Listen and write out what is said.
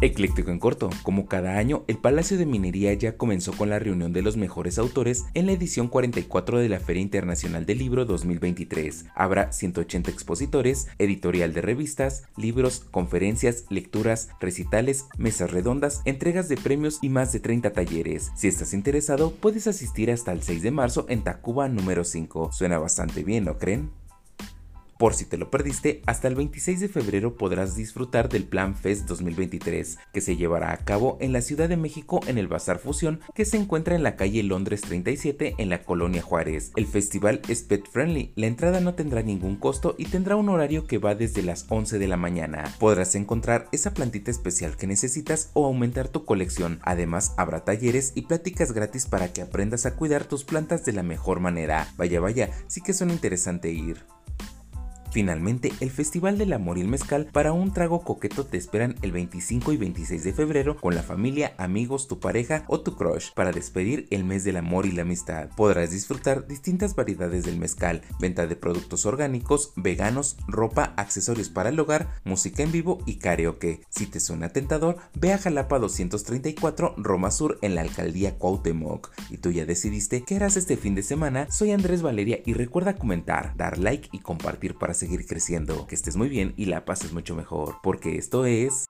Ecléctico en corto, como cada año, el Palacio de Minería ya comenzó con la reunión de los mejores autores en la edición 44 de la Feria Internacional del Libro 2023. Habrá 180 expositores, editorial de revistas, libros, conferencias, lecturas, recitales, mesas redondas, entregas de premios y más de 30 talleres. Si estás interesado, puedes asistir hasta el 6 de marzo en Tacuba número 5. Suena bastante bien, ¿no creen? Por si te lo perdiste, hasta el 26 de febrero podrás disfrutar del Plan Fest 2023, que se llevará a cabo en la Ciudad de México en el Bazar Fusión, que se encuentra en la calle Londres 37 en la Colonia Juárez. El festival es pet friendly, la entrada no tendrá ningún costo y tendrá un horario que va desde las 11 de la mañana. Podrás encontrar esa plantita especial que necesitas o aumentar tu colección. Además, habrá talleres y pláticas gratis para que aprendas a cuidar tus plantas de la mejor manera. Vaya, vaya, sí que suena interesante ir. Finalmente, el Festival del Amor y el Mezcal para un trago coqueto te esperan el 25 y 26 de febrero con la familia, amigos, tu pareja o tu crush para despedir el mes del amor y la amistad. Podrás disfrutar distintas variedades del mezcal, venta de productos orgánicos, veganos, ropa, accesorios para el hogar, música en vivo y karaoke. Si te suena tentador, ve a Jalapa 234 Roma Sur en la alcaldía Cuauhtémoc. ¿Y tú ya decidiste qué harás este fin de semana? Soy Andrés Valeria y recuerda comentar, dar like y compartir para seguir seguir creciendo, que estés muy bien y la pases mucho mejor, porque esto es...